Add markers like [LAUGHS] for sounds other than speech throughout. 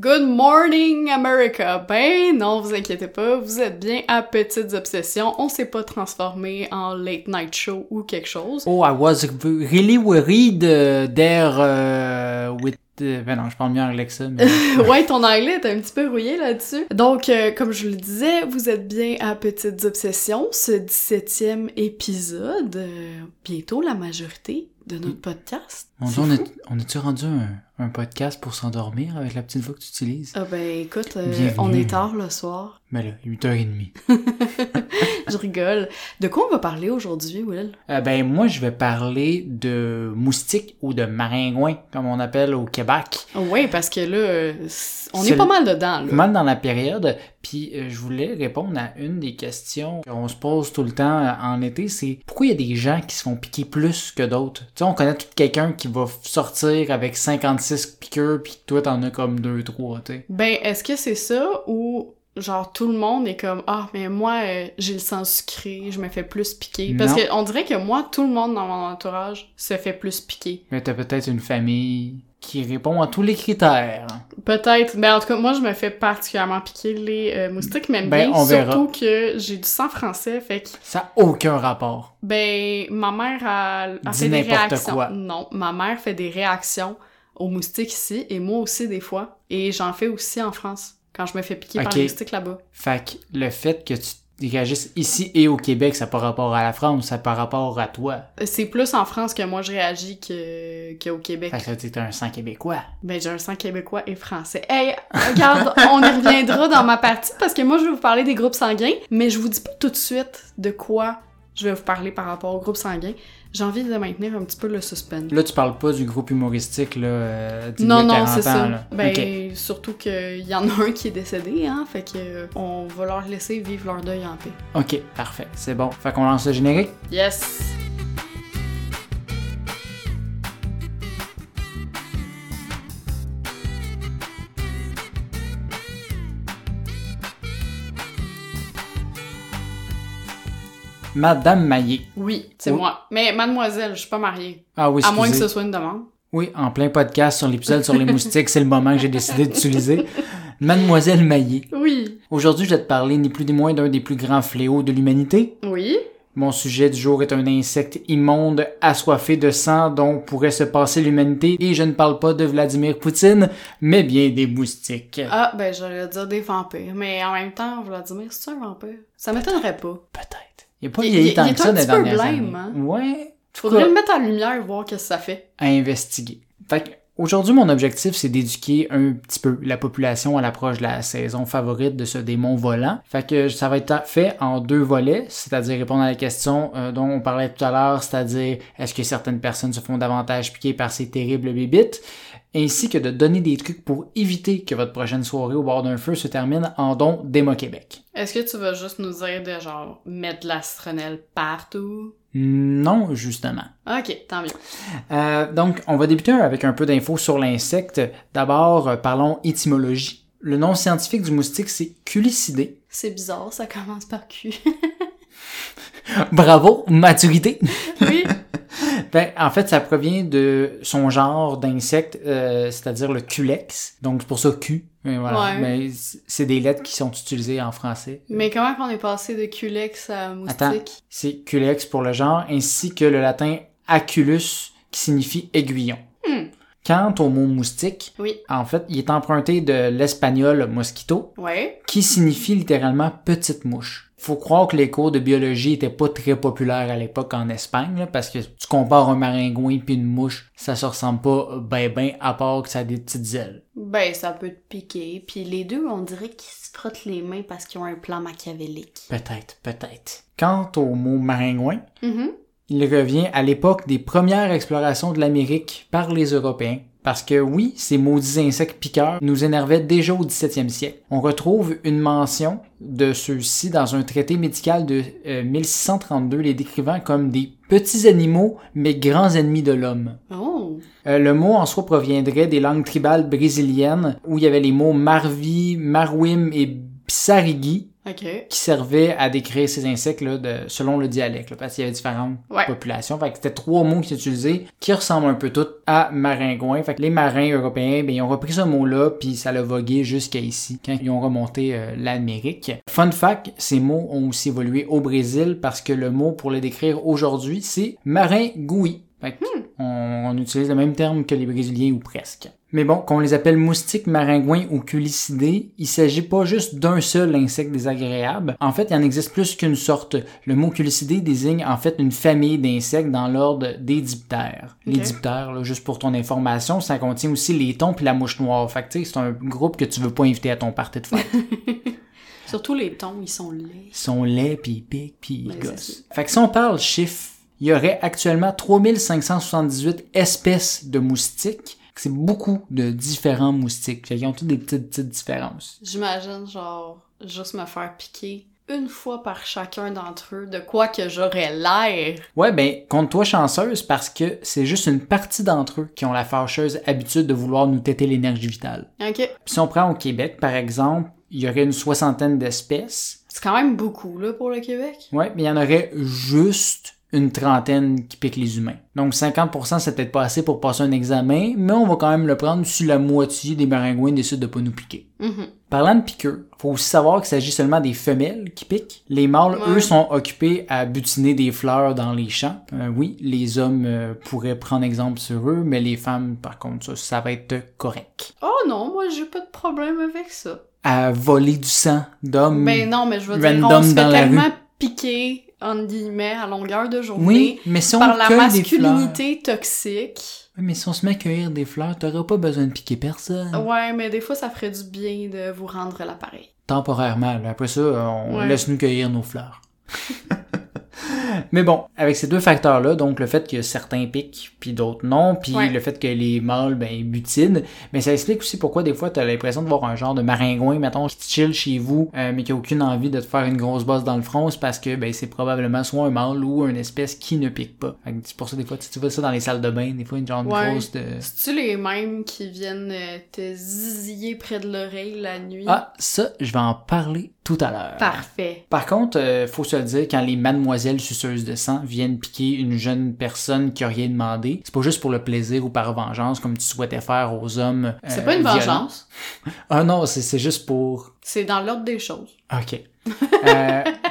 Good morning, America! Ben non, vous inquiétez pas, vous êtes bien à Petites Obsessions. On s'est pas transformé en late night show ou quelque chose. Oh, I was really worried uh, there uh, with euh, ben non, je parle mieux anglais que ça. Mais... [LAUGHS] ouais, ton anglais est un petit peu rouillé là-dessus. Donc, euh, comme je le disais, vous êtes bien à Petites Obsessions, ce 17e épisode. Euh, bientôt la majorité de notre podcast. On, est, on est-tu rendu un, un podcast pour s'endormir avec la petite voix que tu utilises? Ah ben écoute, on est tard le soir. [LAUGHS] Ben là, 8h30. [LAUGHS] je rigole. De quoi on va parler aujourd'hui, Will? Euh, ben moi, je vais parler de moustiques ou de maringouins, comme on appelle au Québec. Oui, parce que là, on est, pas mal dedans. Là. Pas mal dans la période. Puis euh, je voulais répondre à une des questions qu'on se pose tout le temps euh, en été, c'est pourquoi il y a des gens qui se font piquer plus que d'autres? Tu sais, on connaît tout quelqu'un qui va sortir avec 56 piqûres, puis toi, t'en as comme 2-3, tu sais. Ben, est-ce que c'est ça ou genre tout le monde est comme ah mais moi euh, j'ai le sang sucré je me fais plus piquer? Parce que on dirait que moi tout le monde dans mon entourage se fait plus piquer. Mais t'as peut-être une famille qui répond à tous les critères. Peut-être. Mais en tout cas moi je me fais particulièrement piquer les euh, moustiques même ben, bien surtout que j'ai du sang français fait que ça a aucun rapport. Ben ma mère a, a fait des réactions. quoi. non ma mère fait des réactions aux moustiques ici et moi aussi des fois et j'en fais aussi en France quand je me fais piquer par les moustiques là-bas. Fait que le fait que tu réagisses ici et au Québec, ça par rapport à la France, ça par rapport à toi. C'est plus en France que moi je réagis que qu'au Québec. Fait que t'as un sang québécois. Ben j'ai un sang québécois et français. Hey, regarde, [LAUGHS] on y reviendra dans ma partie parce que moi je vais vous parler des groupes sanguins, mais je vous dis pas tout de suite de quoi je vais vous parler par rapport aux groupes sanguins j'ai envie de maintenir un petit peu le suspense. Là, tu parles pas du groupe humoristique, là, euh, Non, non, c'est ça. Ben, surtout qu'il y en a un qui est décédé, hein, fait que euh, on va leur laisser vivre leur deuil en paix. Ok, parfait, c'est bon. Fait qu'on lance le générique? Yes! Madame Maillé. Oui, c'est moi. Mais mademoiselle, je suis pas mariée. Ah oui, À moins que ce soit une demande. Oui, en plein podcast sur l'épisode sur les moustiques, c'est le moment que j'ai décidé d'utiliser. Mademoiselle Maillé. Oui. Aujourd'hui, je vais te parler ni plus ni moins d'un des plus grands fléaux de l'humanité. Oui. Mon sujet du jour est un insecte immonde, assoiffé de sang dont pourrait se passer l'humanité, et je ne parle pas de Vladimir Poutine, mais bien des moustiques. Ah, ben j'allais dire des vampires, mais en même temps, Vladimir, c'est un vampire? Ça m'étonnerait pas. Peut-être. Il a pas vieilli tant que ça dans les dernières blême, Hein? Ouais. Faudrait le mettre en lumière, voir qu'est-ce que ça fait. À investiguer. Fait Aujourd'hui, mon objectif, c'est d'éduquer un petit peu la population à l'approche de la saison favorite de ce démon volant. Fait que ça va être fait en deux volets, c'est-à-dire répondre à la question euh, dont on parlait tout à l'heure, c'est-à-dire est-ce que certaines personnes se font davantage piquer par ces terribles bébites, ainsi que de donner des trucs pour éviter que votre prochaine soirée au bord d'un feu se termine en don d'Emo Québec. Est-ce que tu vas juste nous dire de genre mettre de l'astronelle partout? Non, justement. Ok, tant mieux. Euh, donc, on va débuter avec un peu d'infos sur l'insecte. D'abord, euh, parlons étymologie. Le nom scientifique du moustique, c'est culicidé. C'est bizarre, ça commence par Q. [LAUGHS] [LAUGHS] Bravo, maturité. Oui. [LAUGHS] ben, en fait, ça provient de son genre d'insecte, euh, c'est-à-dire le culex. Donc, c'est pour ça Q. Mais voilà. Mais c'est des lettres qui sont utilisées en français. Mais comment qu'on est passé de culex à moustique? Attends, c'est culex pour le genre, ainsi que le latin aculus, qui signifie aiguillon. Hmm. Quant au mot moustique, oui. en fait, il est emprunté de l'espagnol mosquito, ouais. qui signifie littéralement petite mouche faut croire que les cours de biologie étaient pas très populaires à l'époque en Espagne, parce que tu compares un maringouin puis une mouche, ça se ressemble pas ben ben à part que ça a des petites ailes. Ben, ça peut te piquer, puis les deux, on dirait qu'ils se frottent les mains parce qu'ils ont un plan machiavélique. Peut-être, peut-être. Quant au mot maringouin, mm-hmm. Il revient à l'époque des premières explorations de l'Amérique par les Européens, parce que oui, ces maudits insectes piqueurs nous énervaient déjà au 17e siècle. On retrouve une mention de ceux-ci dans un traité médical de 1632 euh, les décrivant comme des petits animaux mais grands ennemis de l'homme. Oh. Euh, le mot en soi proviendrait des langues tribales brésiliennes où il y avait les mots marvi, marwim et psarigi OK. qui servaient à décrire ces insectes-là de, selon le dialecte, là, parce qu'il y avait différentes Ouais. populations. Fait que c'était trois mots qui étaient utilisés qui ressemblent un peu tous à maringouin. Fait que les marins européens, ben, ils ont repris ce mot-là, puis ça l'a vogué jusqu'à ici, quand ils ont remonté euh, l'Amérique. Fun fact, ces mots ont aussi évolué au Brésil parce que le mot pour les décrire aujourd'hui, c'est maringouis. Fait que on, on utilise le même terme que les Brésiliens ou presque. Mais bon, qu'on les appelle moustiques, maringouins ou culicidés, il s'agit pas juste d'un seul insecte désagréable. En fait, il en existe plus qu'une sorte. Le mot culicidé désigne en fait une famille d'insectes dans l'ordre des diptères. Les Ok. diptères, là, juste pour ton information, ça contient aussi les thons puis la mouche noire. Fait que tu sais, c'est un groupe que tu veux pas inviter à ton party de fête. [LAUGHS] Surtout les tons, ils sont laids. Ils sont laids, puis ils piquent, puis ils Ben, gossent. Fait que si on parle chiffres, il y aurait actuellement 3578 espèces de moustiques. C'est beaucoup de différents moustiques. Fait qu'ils ont toutes des petites, petites différences. J'imagine, genre, juste me faire piquer une fois par chacun d'entre eux de quoi que j'aurais l'air. Ouais, ben, compte-toi chanceuse parce que c'est juste une partie d'entre eux qui ont la fâcheuse habitude de vouloir nous têter l'énergie vitale. OK. Puis si on prend au Québec, par exemple, il y aurait une soixantaine d'espèces. C'est quand même beaucoup, là, pour le Québec. Ouais, mais il y en aurait juste une trentaine qui piquent les humains. Donc 50% c'est peut-être pas assez pour passer un examen, mais on va quand même le prendre si la moitié des maringouins décident de pas nous piquer. Mhm. Parlant de piqueurs, faut aussi savoir qu'il s'agit seulement des femelles qui piquent. Les mâles, Ouais. eux, sont occupés à butiner des fleurs dans les champs. Euh, oui, les hommes euh, pourraient prendre exemple sur eux, mais les femmes, par contre, ça, ça va être correct. Oh non, moi, j'ai pas de problème avec ça. À voler du sang d'hommes. Ben non, mais je veux dire, on se fait tellement piquer, entre guillemets, à longueur de journée oui, mais si on par la cueille des fleurs... masculinité toxique. Oui, mais si on se met à cueillir des fleurs, t'auras pas besoin de piquer personne. Ouais, mais des fois, ça ferait du bien de vous rendre l'appareil. Temporairement, là. après ça, on Ouais. laisse nous cueillir nos fleurs. [LAUGHS] Mais bon, avec ces deux facteurs-là, donc le fait que certains piquent, puis d'autres non, puis Ouais. le fait que les mâles, ben, ils butinent, mais ça explique aussi pourquoi des fois t'as l'impression de voir un genre de maringouin, mettons, qui chill chez vous, euh, mais qui a aucune envie de te faire une grosse bosse dans le front, c'est parce que, ben, c'est probablement soit un mâle ou une espèce qui ne pique pas. C'est pour ça, des fois, tu tu vois ça dans les salles de bain, des fois, une genre de Ouais. grosse de... C'est-tu les mêmes qui viennent euh, te ziziller près de l'oreille la nuit? Ah, ça, je vais en parler tout à l'heure. Parfait. Par contre, euh, faut se le dire, quand les mademoiselles suceuses de sang viennent piquer une jeune personne qui a rien demandé, c'est pas juste pour le plaisir ou par vengeance comme tu souhaitais faire aux hommes. euh, C'est pas une violents. vengeance. [LAUGHS] Ah non, c'est c'est juste pour. C'est dans l'ordre des choses. Ok. Euh, [LAUGHS]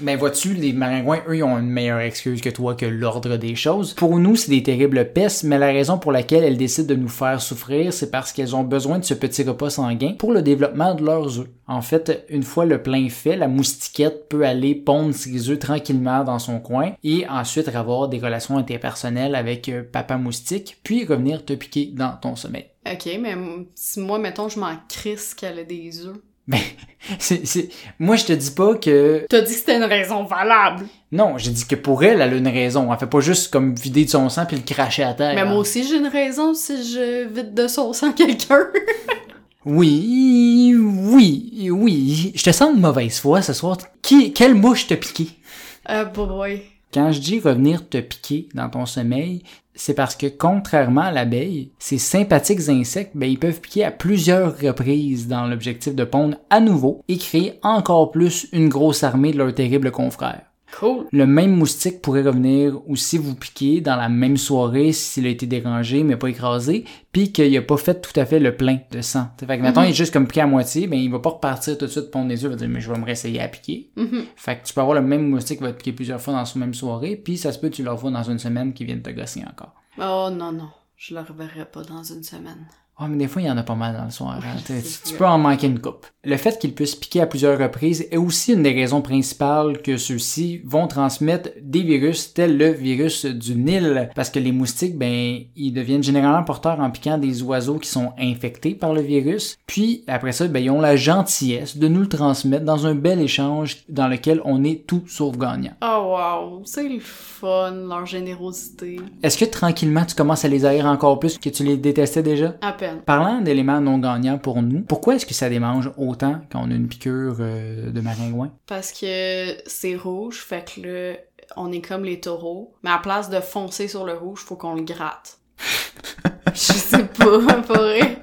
mais vois-tu, les maringouins, eux, ils ont une meilleure excuse que toi que l'ordre des choses. Pour nous, c'est des terribles pestes, mais la raison pour laquelle elles décident de nous faire souffrir, c'est parce qu'elles ont besoin de ce petit repas sanguin pour le développement de leurs œufs. En fait, une fois le plein fait, la moustiquette peut aller pondre ses œufs tranquillement dans son coin et ensuite avoir des relations interpersonnelles avec euh, papa moustique, puis revenir te piquer dans ton sommeil. Ok, mais si moi, mettons, je m'en crisse qu'elle a des œufs. Ben, [LAUGHS] c'est. Moi, je te dis pas que T'as dit que c'était une raison valable. Non, j'ai dit que pour elle, elle a une raison. Elle fait pas juste comme vider de son sang puis le cracher à terre. Mais moi aussi, j'ai une raison si je vide de son sang [LAUGHS] quelqu'un. Oui, oui, oui. Je te sens de mauvaise foi ce soir. Qui, quelle mouche t'a piqué? Ah, boy. Quand je dis revenir te piquer dans ton sommeil, c'est parce que contrairement à l'abeille, ces sympathiques insectes, ben, ils peuvent piquer à plusieurs reprises dans l'objectif de pondre à nouveau et créer encore plus une grosse armée de leurs terribles confrères. Cool. Le même moustique pourrait revenir aussi vous piquer dans la même soirée s'il a été dérangé mais pas écrasé, puis qu'il a pas fait tout à fait le plein de sang. T'sais, Fait que mettons, Mhm. il est juste comme piqué à moitié, ben il va pas repartir tout de suite pondre les yeux, il va dire mais je vais me réessayer à piquer. Mhm. Fait que tu peux avoir le même moustique qui va te piquer plusieurs fois dans la même soirée, puis ça se peut que tu le revois dans une semaine qui viennent te gosser encore. Oh non, non. Je le reverrai pas dans une semaine. Ah, mais des fois, il y en a pas mal dans le soir. hein. Tu, peux en manquer une coupe. Le fait qu'ils puissent piquer à plusieurs reprises est aussi une des raisons principales que ceux-ci vont transmettre des virus tels le virus du Nil. Parce que les moustiques, ben, ils deviennent généralement porteurs en piquant des oiseaux qui sont infectés par le virus. Puis, après ça, ben, ils ont la gentillesse de nous le transmettre dans un bel échange dans lequel on est tout sauf gagnant. Oh wow. C'est le fun, leur générosité. Est-ce que tranquillement, tu commences à les haïr encore plus que tu les détestais déjà? À peine. Parlant d'éléments non gagnants pour nous, pourquoi est-ce que ça démange autant quand on a une piqûre euh, de maringouin? Parce que c'est rouge, fait que là, on est comme les taureaux. Mais à place de foncer sur le rouge, faut qu'on le gratte. [LAUGHS] Je sais pas, [LAUGHS] vrai.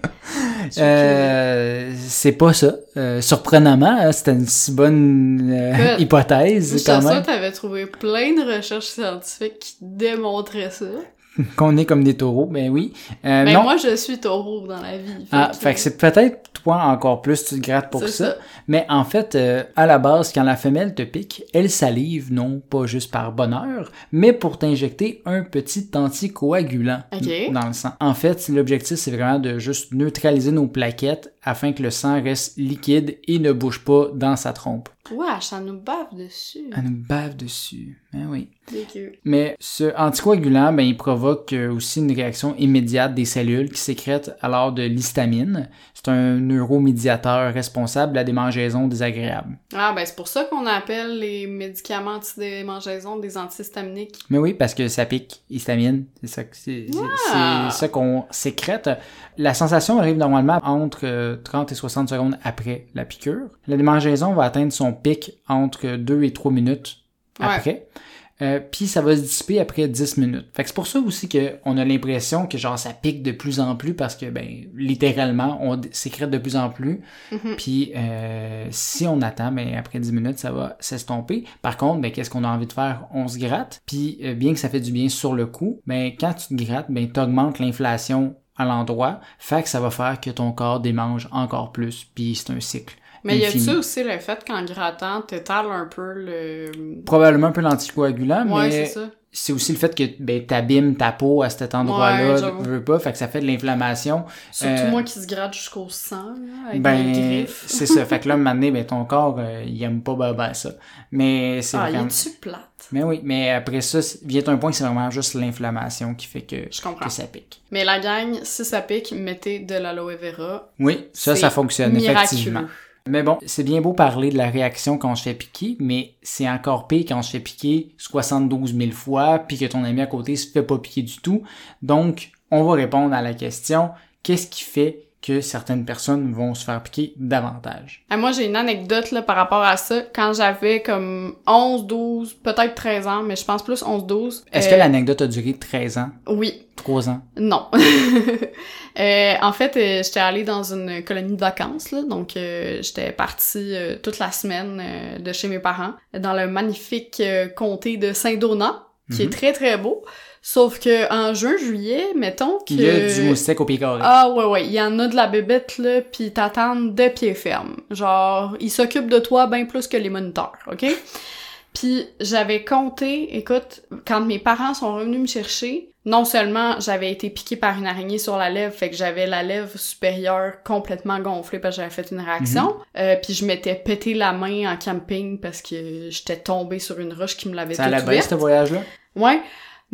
J'ai Euh, c'est pas ça. Euh, surprenamment, hein, c'était une si bonne euh, hypothèse Je quand même. t'avais trouvé plein de recherches scientifiques qui démontraient ça. Qu'on est comme des taureaux, ben oui. Euh, Mais non. moi, je suis taureau dans la vie. Ah, fait que c'est peut-être toi encore plus, tu te grattes pour ça. ça. Mais en fait, euh, à la base, quand la femelle te pique, elle salive, non pas juste par bonheur, mais pour t'injecter un petit anticoagulant Ok. dans le sang. En fait, l'objectif, c'est vraiment de juste neutraliser nos plaquettes afin que le sang reste liquide et ne bouge pas dans sa trompe. Wesh, ça nous bave dessus. Elle nous bave dessus. Ben oui. Mais ce anticoagulant, ben, il provoque euh, aussi une réaction immédiate des cellules qui sécrètent alors de l'histamine. C'est un neuromédiateur responsable de la démangeaison désagréable. Ah, ben c'est pour ça qu'on appelle les médicaments antidémangeaison des antihistaminiques. Mais oui, parce que ça pique, histamine, c'est ça, c'est Ah! ça qu'on sécrète. La sensation arrive normalement entre euh, 30 et 60 secondes après la piqûre. La démangeaison va atteindre son pic entre 2 et 3 minutes Ouais. Euh, puis ça va se dissiper après 10 minutes. Fait que c'est pour ça aussi qu'on a l'impression que genre ça pique de plus en plus parce que ben littéralement on sécrète de plus en plus. Mhm. Puis euh, si on attend, ben après 10 minutes ça va s'estomper. Par contre, ben qu'est-ce qu'on a envie de faire? On se gratte. Puis euh, bien que ça fait du bien sur le coup, ben quand tu te grattes, ben t'augmentes l'inflation à l'endroit. Fait que ça va faire que ton corps démange encore plus. Puis c'est un cycle. Mais y infini. a-tu aussi le fait qu'en grattant, t'étales un peu le... Probablement un peu l'anticoagulant, Ouais, mais c'est ça. c'est aussi le fait que ben, t'abîmes ta peau à cet endroit-là, Ouais, veux pas, fait que ça fait de l'inflammation. Surtout Euh, moi qui se gratte jusqu'au sang, là, avec Ben, [LAUGHS] c'est ça. Fait que là, [LAUGHS] maintenant, ben, ton corps, euh, il aime pas ben, ben, ça. Mais c'est Ah, il vraiment... est-tu plate? Mais oui, mais après ça, vient un point que c'est vraiment juste l'inflammation qui fait que, Je comprends. que ça pique. Mais la gang, si ça pique, mettez de l'aloe vera. Oui, ça, ça fonctionne, effectivement. Mais bon, c'est bien beau parler de la réaction quand on se fait piquer, mais c'est encore pire quand on se fait piquer 72 000 fois, puis que ton ami à côté se fait pas piquer du tout. Donc, on va répondre à la question, qu'est-ce qui fait que certaines personnes vont se faire piquer davantage? Ah, moi, j'ai une anecdote là, par rapport à ça. Quand j'avais comme 11, 12, peut-être 13 ans, mais je pense plus 11, 12. Est-ce euh, que l'anecdote a duré 13 ans, Oui, 3 ans? non. [LAUGHS] Euh, en fait, euh, j'étais allée dans une colonie de vacances, là, donc euh, j'étais partie euh, toute la semaine euh, de chez mes parents, dans le magnifique euh, comté de Saint-Donat, qui Mhm. est très très beau. Sauf que en juin, juillet, mettons que... Il y a du moustique au pied carré. Ah ouais ouais, il y en a de la bébête là, pis t'attendent de pied ferme. Genre, ils s'occupent de toi bien plus que les moniteurs, ok? [LAUGHS] Puis j'avais compté, écoute, quand mes parents sont revenus me chercher, non seulement j'avais été piquée par une araignée sur la lèvre, fait que j'avais la lèvre supérieure complètement gonflée parce que j'avais fait une réaction, euh, puis je m'étais pété la main en camping parce que j'étais tombée sur une roche qui me l'avait Ça toute bien, ouverte. ce voyage-là? Ouais.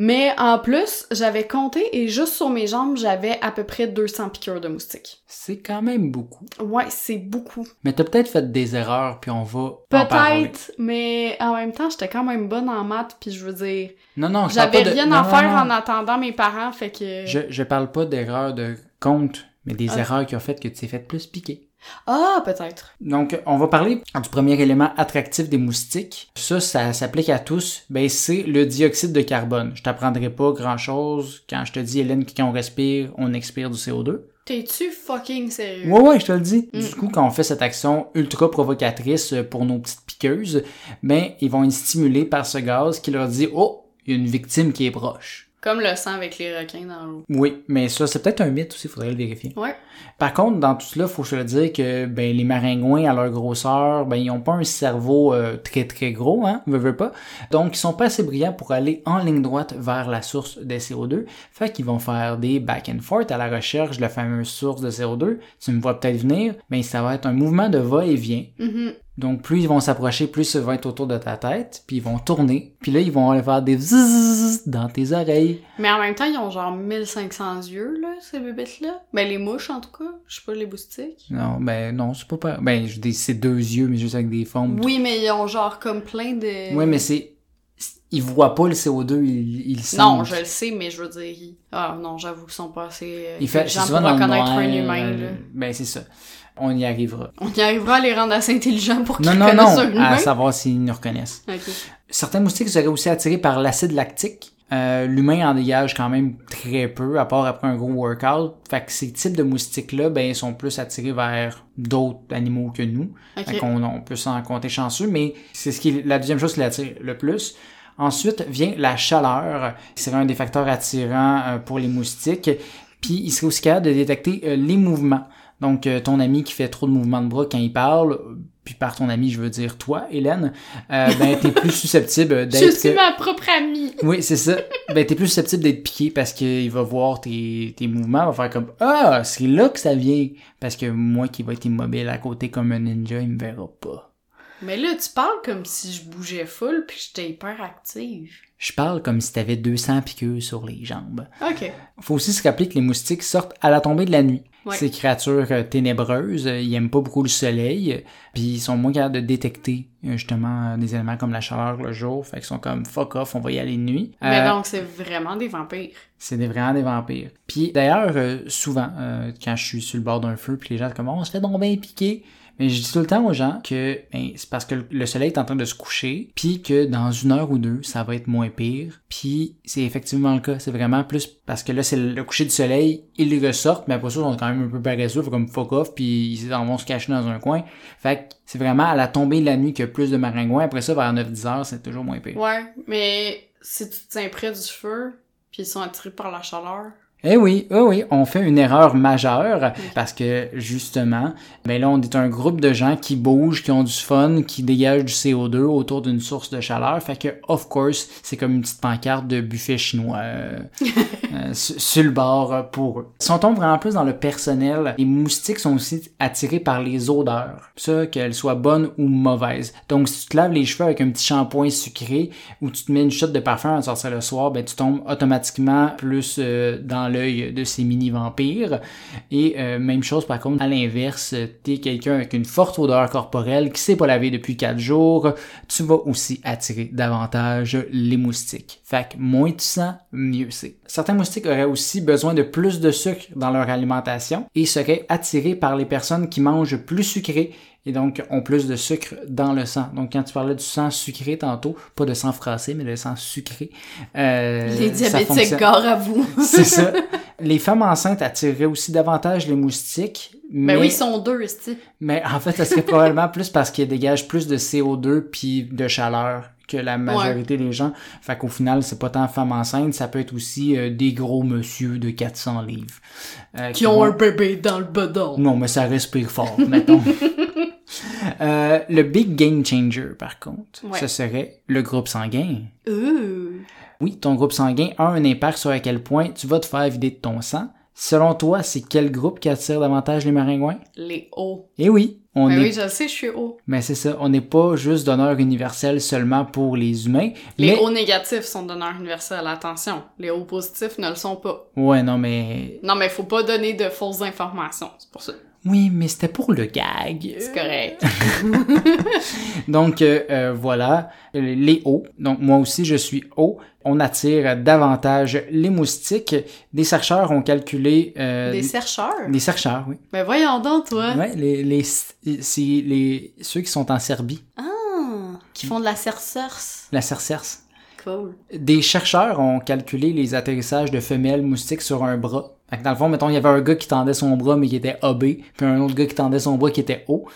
Mais en plus, j'avais compté et juste sur mes jambes, j'avais à peu près 200 piqûres de moustiques. C'est quand même beaucoup. Ouais, c'est beaucoup. Mais t'as peut-être fait des erreurs, puis on va. Peut-être, mais en même temps, j'étais quand même bonne en maths, puis je veux dire, Non, non, j'avais de... rien non, à non, faire non. en attendant mes parents, fait que... Je, je parle pas d'erreurs de compte, mais des Ah. erreurs qui ont fait que tu t'es fait plus piquer. Ah, peut-être. Donc, on va parler du premier élément attractif des moustiques. Ça, ça s'applique à tous. Ben, c'est le dioxyde de carbone. Je t'apprendrai pas grand-chose quand je te dis, Hélène, que quand on respire, on expire du CO2. T'es-tu fucking sérieux? Ouais, ouais, je te le dis. Mm. Du coup, quand on fait cette action ultra provocatrice pour nos petites piqueuses, ben, ils vont être stimulés par ce gaz qui leur dit, oh, il y a une victime qui est proche. Comme le sang avec les requins dans l'eau. Oui, mais ça, c'est peut-être un mythe aussi, faudrait le vérifier. Ouais. Par contre, dans tout cela, faut se le dire que ben les maringouins à leur grosseur, ben ils ont pas un cerveau euh, très très gros, hein, veux, veux pas. Donc ils sont pas assez brillants pour aller en ligne droite vers la source de CO2. Fait qu'ils vont faire des back and forth à la recherche de la fameuse source de CO2. Tu me vois peut-être venir, ben ça va être un mouvement de va-et-vient. Mhm. Donc plus ils vont s'approcher, plus ça va être autour de ta tête, puis ils vont tourner, puis là ils vont aller faire des zzzz dans tes oreilles. Mais en même temps, ils ont genre 1500 yeux, là, ces bébêtes-là. Ben, les mouches, en tout cas. Je sais pas, les moustiques. Non, ben non, c'est pas pareil. Ben je dis c'est deux yeux, mais juste avec des formes Oui, mais ils ont genre comme plein de... Ouais, mais c'est. Ils voient pas le CO2, ils, ils le sentent. Non, je le sais, mais je veux dire... ils- Ah non, j'avoue qu'ils sont pas assez... euh, Il fait, intelligents c'est souvent dans le noir, un humain, euh, là. Ben, c'est ça. On y arrivera. On y arrivera à les rendre assez intelligents pour qu'ils Non, non, reconnaissent non, humain. à savoir s'ils nous reconnaissent. Ok. Certains moustiques seraient aussi attirés par l'acide lactique. Euh, L'humain en dégage quand même très peu, à part après un gros workout. Fait que ces types de moustiques-là, ben, ils sont plus attirés vers d'autres animaux que nous. Ok. Fait qu'on on peut s'en compter chanceux, mais c'est ce qui est la deuxième chose qui l'attire le plus. Ensuite vient la chaleur, qui serait un des facteurs attirants euh, pour les moustiques. Puis il serait aussi capable de détecter euh, les mouvements. Donc euh, ton ami qui fait trop de mouvements de bras quand il parle, puis par ton ami je veux dire toi, Hélène, euh, ben t'es plus [LAUGHS] susceptible Je d'être. suis ma propre amie. Oui, c'est ça. Ben, t'es plus susceptible d'être piqué parce qu'il va voir tes, tes mouvements, va faire comme Ah, c'est là que ça vient. Parce que moi qui va être immobile à côté comme un ninja, il me verra pas. Mais là, tu parles comme si je bougeais full puis j'étais hyper active. Je parle comme si t'avais 200 piqûres sur les jambes. Ok. Faut aussi se rappeler que les moustiques sortent à la tombée de la nuit. Ouais. Ces créatures euh, ténébreuses, euh, ils aiment pas beaucoup le soleil, euh, puis ils sont moins capables de détecter justement des éléments comme la chaleur le jour, fait qu'ils sont comme fuck off, on va y aller de nuit. Mais donc, c'est vraiment des vampires. C'est des, vraiment des vampires. Puis d'ailleurs, euh, souvent, euh, quand je suis sur le bord d'un feu, puis les gens sont comme on se fait donc bien piquer. Mais je dis tout le temps aux gens que ben, c'est parce que le soleil est en train de se coucher, puis que dans une heure ou deux, ça va être moins pire. Puis c'est effectivement le cas. C'est vraiment plus parce que là, c'est le coucher du soleil, ils ressortent, mais après ça, ils sont quand même un peu paresseux, comme fuck off, puis ils vont se cacher dans un coin. Fait c'est vraiment à la tombée de la nuit qu'il y a plus de maringouins. Après ça, vers 9-10 heures, c'est toujours moins pire. Ouais, mais si tu te tiens près du feu, puis ils sont attirés par la chaleur. Eh oui, oui, oui, on fait une erreur majeure parce que justement, ben là, on est un groupe de gens qui bougent, qui ont du fun, qui dégagent du CO2 autour d'une source de chaleur. Fait que, of course, c'est comme une petite pancarte de buffet chinois euh, [LAUGHS] euh, sur le bord euh, pour eux. Si on tombe vraiment plus dans le personnel, les moustiques sont aussi attirés par les odeurs. Ça, qu'elles soient bonnes ou mauvaises. Donc, si tu te laves les cheveux avec un petit shampoing sucré ou tu te mets une shot de parfum à sortir le soir, ben tu tombes automatiquement plus euh, dans l'œil de ces mini-vampires. Et euh, même chose par contre, à l'inverse, t'es quelqu'un avec une forte odeur corporelle qui s'est pas lavé depuis 4 jours, tu vas aussi attirer davantage les moustiques. Fait que moins tu sens, mieux c'est. Certains moustiques auraient aussi besoin de plus de sucre dans leur alimentation et seraient attirés par les personnes qui mangent plus sucré et donc ont plus de sucre dans le sang. Donc quand tu parlais du sang sucré tantôt, pas de sang froissé, mais de sang sucré. euh, les diabétiques, gare à vous. [LAUGHS] C'est ça. Les femmes enceintes attireraient aussi davantage les moustiques. Mais, Ben oui, ils sont deux, esti. mais en fait, ça serait probablement [LAUGHS] plus parce qu'ils dégagent plus de CO2 puis de chaleur que la majorité des gens. Fait qu'au final, c'est pas tant femmes enceintes, ça peut être aussi euh, des gros monsieur de 400 livres. euh, Qui ont vont- un bébé dans le bedon. Non, mais ça respire fort, mettons. [LAUGHS] Euh, le big game changer, par contre, Ouais. ce serait le groupe sanguin. Oui, ton groupe sanguin a un impact sur à quel point tu vas te faire vider de ton sang. Selon toi, c'est quel groupe qui attire davantage les maringouins? Les hauts. Eh oui, on Ben est... oui, je sais, je suis haut. Mais c'est ça, on n'est pas juste donneur universel seulement pour les humains. Les mais... hauts négatifs sont donneurs universels, attention. Les hauts positifs ne le sont pas. Ouais, non, mais... Non, mais faut pas donner de fausses informations, c'est pour ça. Oui, mais c'était pour le gag. C'est correct. [LAUGHS] Donc, euh, euh, voilà, les hauts. Donc, moi aussi, je suis haut. On attire davantage les moustiques. Des chercheurs ont calculé... euh, Des chercheurs? Des chercheurs, oui. Ben voyons donc, toi. Ouais, les, les, c'est les, ceux qui sont en Serbie. Ah, qui font de la cercerce. La cercerce. Cool. Des chercheurs ont calculé les atterrissages de femelles moustiques sur un bras. Fait que dans le fond, mettons, il y avait un gars qui tendait son bras mais qui était AB, puis un autre gars qui tendait son bras qui était haut.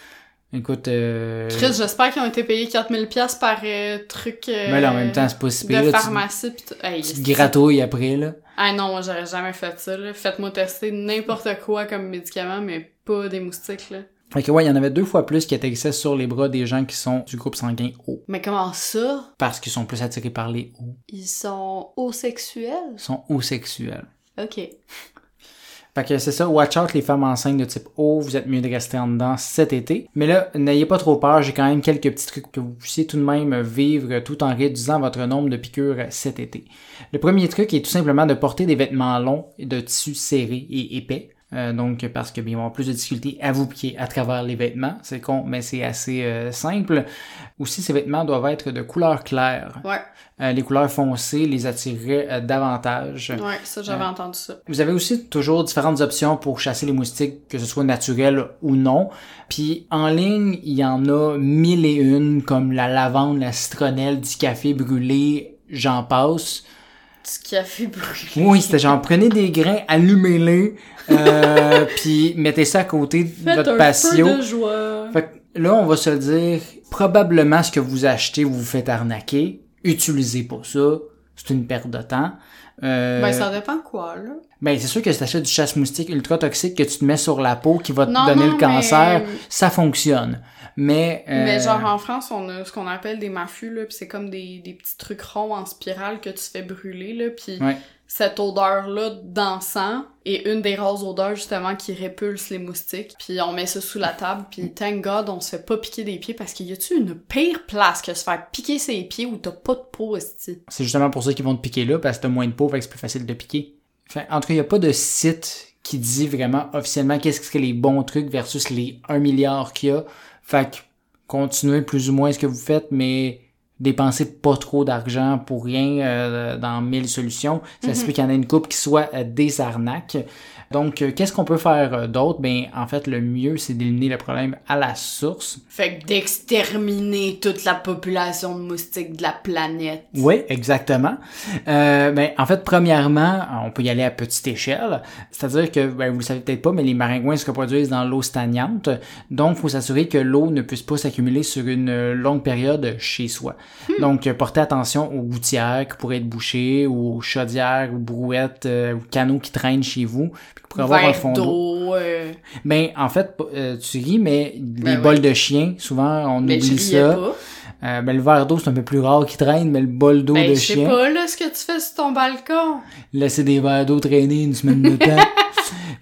Écoute, euh... Chris, j'espère qu'ils ont été payés 4000 pièces par euh, truc euh, Mais là, en même temps, c'est pas si pire, de là, pharmacie pis. Hey, tu te c'est- gratouilles après, là. Ah non, moi j'aurais jamais fait ça là. Faites-moi tester n'importe quoi comme médicament mais pas des moustiques là. Fait que ouais, il y en avait deux fois plus qui atterrissaient sur les bras des gens qui sont du groupe sanguin haut. Mais comment ça? Parce qu'ils sont plus attirés par les hauts. Ils sont homosexuels Ils sont hauts sexuels. OK. Fait que c'est ça, watch out les femmes enceintes de type O, vous êtes mieux de rester en dedans cet été. Mais là, n'ayez pas trop peur, j'ai quand même quelques petits trucs que vous puissiez tout de même vivre tout en réduisant votre nombre de piqûres cet été. Le premier truc est tout simplement de porter des vêtements longs et de tissu serré et épais. Euh, donc parce que bien, ils vont avoir plus de difficultés à vous piquer à travers les vêtements. C'est con, mais c'est assez euh, simple. Aussi, ces vêtements doivent être de couleur claire. Ouais. Euh, les couleurs foncées les attireraient euh, davantage. Ouais, ça j'avais entendu ça. Vous avez aussi toujours différentes options pour chasser les moustiques, que ce soit naturel ou non. Puis en ligne, il y en a mille et une, comme la lavande, la citronnelle, du café brûlé, j'en passe. Du café brûlé. Oui, c'était genre, prenez des grains, allumez-les, euh, [LAUGHS] puis mettez ça à côté de Faites votre un patio. feu de joie. Fait que là, on va se le dire, probablement ce que vous achetez, vous vous faites arnaquer. Utilisez pas ça. C'est une perte de temps. Euh, Ben, ça dépend quoi, là. Ben, c'est sûr que si t'achètes du chasse-moustique ultra toxique que tu te mets sur la peau qui va te Non, donner non, le cancer, mais- ça fonctionne. Mais, euh, Mais genre en France, on a ce qu'on appelle des mafus, là, pis c'est comme des, des petits trucs ronds en spirale que tu fais brûler, là, pis Ouais. cette odeur-là d'encens est une des rares odeurs, justement, qui répulse les moustiques. Puis on met ça sous la table, puis thank God, on se fait pas piquer des pieds, parce qu'il y a-tu une pire place que se faire piquer ses pieds où t'as pas de peau, esti? c'est justement pour ça qu'ils vont te piquer là, parce que t'as moins de peau, fait que c'est plus facile de piquer. Fait, en tout cas, il n'y a pas de site qui dit vraiment officiellement qu'est-ce que c'est les bons trucs versus les 1 milliard qu'il y a. Fait que continuez plus ou moins ce que vous faites, mais dépensez pas trop d'argent pour rien euh, dans mille solutions. Ça se peut qu'il y en ait une coupe qui soit euh, des arnaques. Donc, euh, qu'est-ce qu'on peut faire euh, d'autre? Ben, en fait, le mieux, c'est d'éliminer le problème à la source. Fait que d'exterminer toute la population de moustiques de la planète. Oui, exactement. Euh, ben, en fait, premièrement, on peut y aller à petite échelle. C'est-à-dire que, ben, vous le savez peut-être pas, mais les maringouins se reproduisent dans l'eau stagnante. Donc, faut s'assurer que l'eau ne puisse pas s'accumuler sur une longue période chez soi. Donc, euh, portez attention aux gouttières qui pourraient être bouchées, ou aux chaudières, ou brouettes, euh, ou canaux qui traînent chez vous, puis pourraient avoir un fond d'eau. euh, Ben, en fait, euh, tu ris, mais les Ben bols ouais. de chien, souvent, on mais oublie ça. pas. Euh, ben, le verre d'eau, c'est un peu plus rare qui traîne, mais le bol d'eau Ben, de je sais chien. pas, là, ce que tu fais sur ton balcon. laisser des verres d'eau traîner une semaine de [LAUGHS] temps.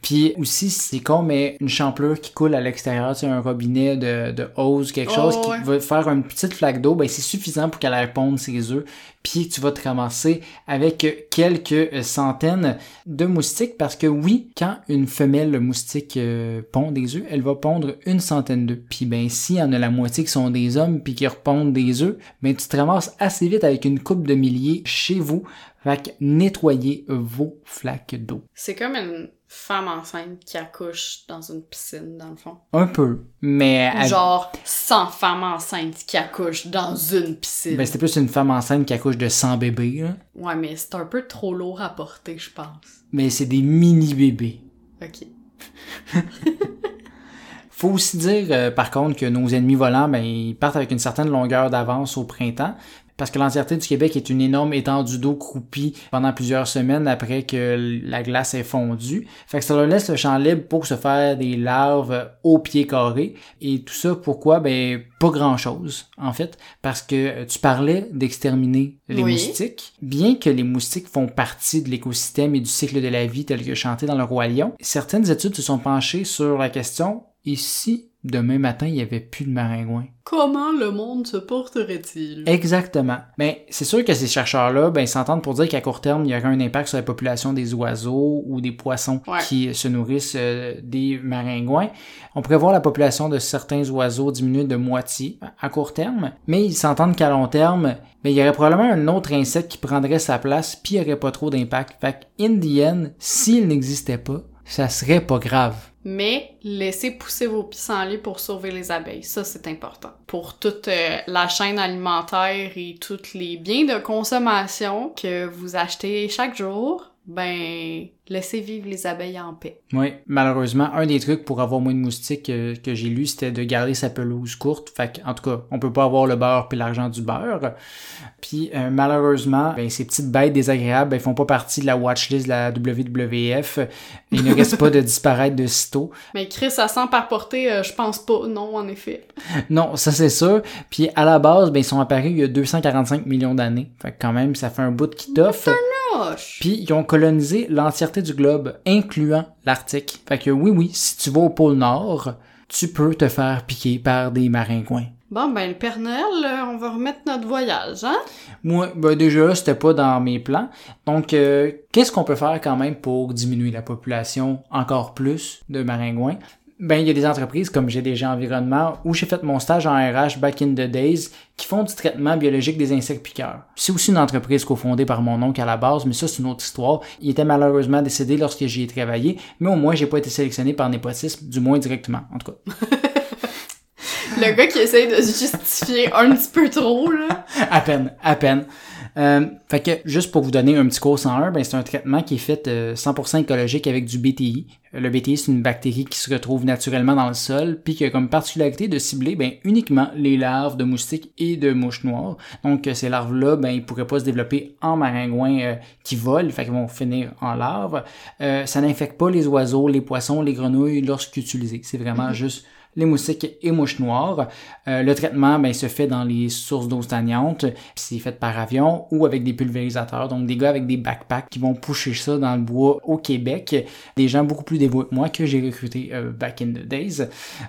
Puis aussi, c'est con, mais une champlure qui coule à l'extérieur, tu sais, un robinet de, de hose, quelque Oh, chose qui ouais. va faire une petite flaque d'eau, ben c'est suffisant pour qu'elle aille pondre ses œufs. Puis tu vas te ramasser avec quelques centaines de moustiques parce que oui, quand une femelle moustique euh, pond des œufs, elle va pondre une centaine d'œufs. Puis ben s'il y en a la moitié qui sont des hommes puis qui repondent des œufs, ben tu te ramasses assez vite avec une coupe de milliers chez vous. Fait que nettoyez vos flaques d'eau. C'est comme une femme enceinte qui accouche dans une piscine, dans le fond. Un peu, mais elle- Genre 100 femmes enceintes qui accouchent dans une piscine. ben, c'était plus une femme enceinte qui accouche de 100 bébés, là. Ouais, mais c'est un peu trop lourd à porter, je pense. mais c'est des mini bébés. Ok. [LAUGHS] Faut aussi dire, euh, par contre, que nos ennemis volants, ben, ils partent avec une certaine longueur d'avance au printemps. Parce que l'entièreté du Québec est une énorme étendue d'eau croupie pendant plusieurs semaines après que la glace est fondue. Fait que ça leur laisse le champ libre pour se faire des larves au pied carré. Et tout ça, pourquoi? Ben, pas grand chose, en fait. Parce que euh, tu parlais d'exterminer les Oui. moustiques. Bien que les moustiques font partie de l'écosystème et du cycle de la vie tel que chanté dans le Roi Lion, certaines études se sont penchées sur la question, et si demain matin il y avait plus de maringouins? Comment le monde se porterait-il? Exactement. Mais c'est sûr que ces chercheurs-là, ben, s'entendent pour dire qu'à court terme, il y aurait un impact sur la population des oiseaux ou des poissons Ouais. qui se nourrissent euh, des maringouins. On pourrait voir la population de certains oiseaux diminuer de moitié à court terme, mais ils s'entendent qu'à long terme, ben, il y aurait probablement un autre insecte qui prendrait sa place, puis il n'y aurait pas trop d'impact. Fait que, in the end, s'il n'existait pas, ça serait pas grave. Mais laissez pousser vos pissenlits pour sauver les abeilles. Ça, c'est important. Pour toute euh, la chaîne alimentaire et tous les biens de consommation que vous achetez chaque jour, ben, laissez vivre les abeilles en paix. Oui, malheureusement, un des trucs pour avoir moins de moustiques que j'ai lu, c'était de garder sa pelouse courte. Fait en tout cas, on peut pas avoir le beurre puis l'argent du beurre. Puis euh, malheureusement, ben, ces petites bêtes désagréables, ils font pas partie de la watchlist de la WWF. Il ne reste pas de disparaître de sitôt. Mais Chris, à 100 par portée, euh, je pense pas. Non, en effet. Non, ça c'est sûr. Puis à la base, ben, ils sont apparus il y a 245 millions d'années. Fait que quand même, ça fait un bout qui. Poche. Puis ils ont colonisé l'entièreté du globe, incluant l'Arctique. Fait que oui, oui, si tu vas au pôle Nord, tu peux te faire piquer par des maringouins. Bon, ben, le Père Noël, euh, on va remettre notre voyage, hein? Moi, ben déjà, c'était pas dans mes plans. Donc, euh, qu'est-ce qu'on peut faire quand même pour diminuer la population encore plus de maringouins? Ben, il y a des entreprises comme GDG Environnement où j'ai fait mon stage en RH back in the days qui font du traitement biologique des insectes piqueurs. C'est aussi une entreprise cofondée par mon oncle à la base, mais ça, c'est une autre histoire. Il était malheureusement décédé lorsque j'y ai travaillé, mais au moins, j'ai pas été sélectionné par népotisme, du moins directement, en tout cas. [LAUGHS] Le gars qui essaye de se justifier un petit peu trop, là. à peine, à peine. Euh, fait que, juste pour vous donner un petit cours 101, ben, c'est un traitement qui est fait euh, 100% écologique avec du BTI. Le BTI, c'est une bactérie qui se retrouve naturellement dans le sol, puis qui a comme particularité de cibler ben, uniquement les larves de moustiques et de mouches noires. Donc, euh, ces larves-là, ben, ils pourraient pas se développer en maringouins euh, qui volent, fait qu'ils vont finir en larves. Euh, ça n'infecte pas les oiseaux, les poissons, les grenouilles lorsqu'utilisés. C'est vraiment juste les moustiques et mouches noires. Euh, le traitement ben, se fait dans les sources d'eau stagnantes, puis c'est fait par avion ou avec des pulvérisateurs, donc des gars avec des backpacks qui vont pousser ça dans le bois au Québec. Des gens beaucoup plus dévoués que moi que j'ai recruté euh, back in the days.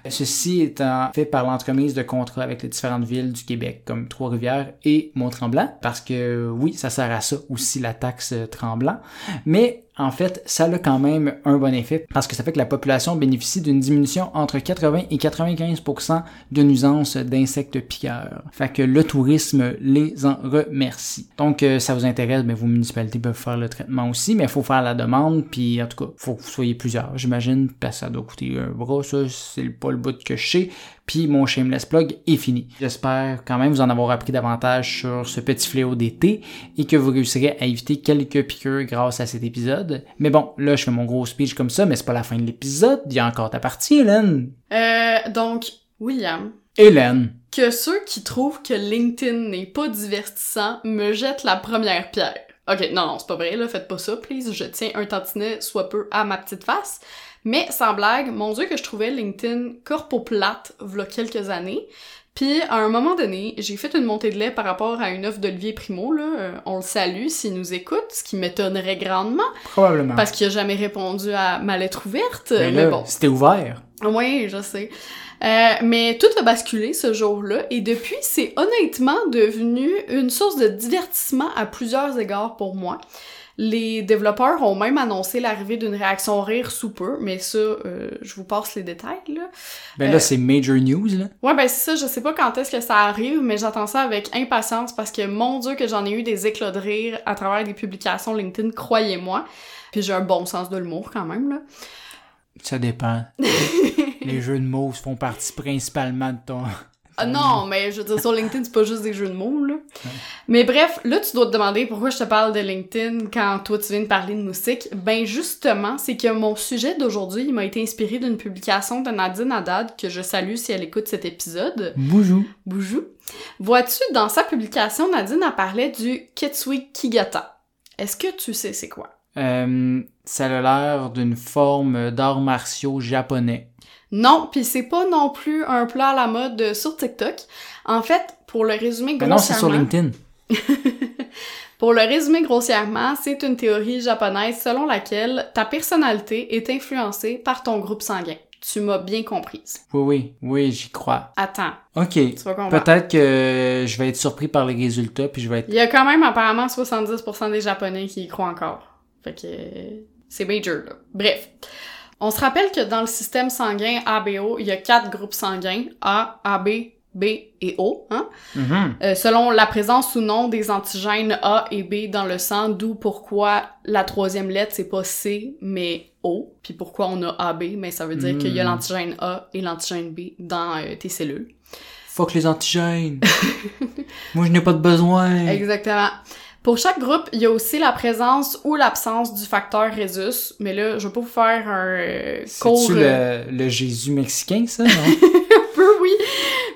Ceci étant fait par l'entremise de contrats avec les différentes villes du Québec, comme Trois-Rivières et Mont-Tremblant, parce que oui, ça sert à ça aussi la taxe Tremblant. Mais en fait, ça a quand même un bon effet parce que ça fait que la population bénéficie d'une diminution entre 80 et 95% de nuisances d'insectes piqueurs. Fait que le tourisme les en remercie. Donc, euh, ça vous intéresse, mais vos municipalités peuvent faire le traitement aussi, mais il faut faire la demande, puis en tout cas, faut que vous soyez plusieurs, j'imagine, parce que ça doit coûter un bras, ça, c'est pas le bout que je sais. Puis mon shameless plug est fini. J'espère quand même vous en avoir appris davantage sur ce petit fléau d'été et que vous réussirez à éviter quelques piqûres grâce à cet épisode. Mais bon, là je fais mon gros speech comme ça, mais c'est pas la fin de l'épisode. Il y a encore ta partie, Hélène. Euh, donc, William, Hélène. que ceux qui trouvent que LinkedIn n'est pas divertissant me jettent la première pierre. Ok, non, non, c'est pas vrai, là, faites pas ça, please. Je tiens un tantinet soit peu à ma petite face. Mais sans blague, mon dieu que je trouvais LinkedIn corpo plate v'là quelques années. Puis à un moment donné, j'ai fait une montée de lait par rapport à une offre d'Olivier Primo, là. Euh, on le salue s'il nous écoute, ce qui m'étonnerait grandement, Probablement. parce qu'il a jamais répondu à ma lettre ouverte. Mais mais bon. c'était ouvert. Oui, je sais. Euh, mais tout a basculé ce jour-là et depuis, c'est honnêtement devenu une source de divertissement à plusieurs égards pour moi. Les développeurs ont même annoncé l'arrivée d'une réaction rire sous peu, mais ça, euh, je vous passe les détails, là. Ben Euh, là, c'est major news, là. Ouais, ben c'est ça, je sais pas quand est-ce que ça arrive, mais j'attends ça avec impatience parce que mon dieu que j'en ai eu des éclats de rire à travers des publications LinkedIn, croyez-moi. Puis j'ai un bon sens de l'humour quand même, là. Ça dépend. [LAUGHS] Les jeux de mots font partie principalement de ton... Ah non, mais je veux dire, sur LinkedIn, c'est pas juste des jeux de mots, là. Mais bref, là, tu dois te demander pourquoi je te parle de LinkedIn quand toi, tu viens de parler de moustiques. Ben, justement, c'est que mon sujet d'aujourd'hui, il m'a été inspiré d'une publication de Nadine Haddad, que je salue si elle écoute cet épisode. Boujou. Boujou. Vois-tu, dans sa publication, Nadine a parlé du Ketsui Kigata. Est-ce que tu sais c'est quoi? Euh, ça a l'air d'une forme d'arts martiaux japonais. Non, puis c'est pas non plus un plat à la mode sur TikTok. En fait, pour le résumer Ben non, c'est sur grossièrement... LinkedIn. [LAUGHS] Pour le résumer grossièrement, c'est une théorie japonaise selon laquelle ta personnalité est influencée par ton groupe sanguin. Tu m'as bien comprise. Oui, oui, oui, j'y crois. Attends, Ok. tu vas comprendre. Peut-être que je vais être surpris par les résultats, puis je vais être... Il y a quand même apparemment 70% des Japonais qui y croient encore. Fait que euh, c'est major, là. Bref. On se rappelle que dans le système sanguin ABO, il y a quatre groupes sanguins, A, AB, B et O, hein? Mhm. Euh, selon la présence ou non des antigènes A et B dans le sang, d'où pourquoi la troisième lettre c'est pas C mais O, puis pourquoi on a AB, mais ça veut dire Mm. qu'il y a l'antigène A et l'antigène B dans euh, tes cellules. Fuck les antigènes. [LAUGHS] Moi, je n'ai pas de besoin. Exactement. Pour chaque groupe, il y a aussi la présence ou l'absence du facteur Rhésus, mais là, je vais pas vous faire un euh, cours... C'est-tu euh, le, le Jésus mexicain, ça, [LAUGHS] non? Oui.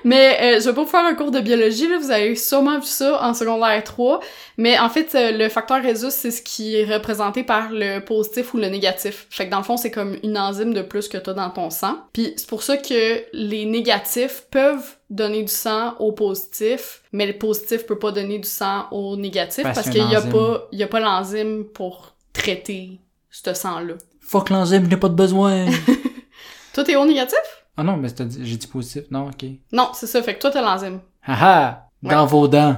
Mais euh, je vais pas vous faire un cours de biologie, là, vous avez sûrement vu ça en secondaire 3. Mais en fait, euh, le facteur Rhésus, c'est ce qui est représenté par le positif ou le négatif. Fait que dans le fond, c'est comme une enzyme de plus que t'as dans ton sang. Puis c'est pour ça que les négatifs peuvent donner du sang au positif, mais le positif peut pas donner du sang au négatif Parce parce, qu'il y a pas, y a pas l'enzyme pour traiter ce sang-là. Fuck l'enzyme, n'ai pas de besoin. [LAUGHS] Toi, t'es au négatif? Ah non, mais j'ai dit positif. Non, ok. Non, c'est ça. Fait que toi, t'as l'enzyme. Haha! Dans vos dents.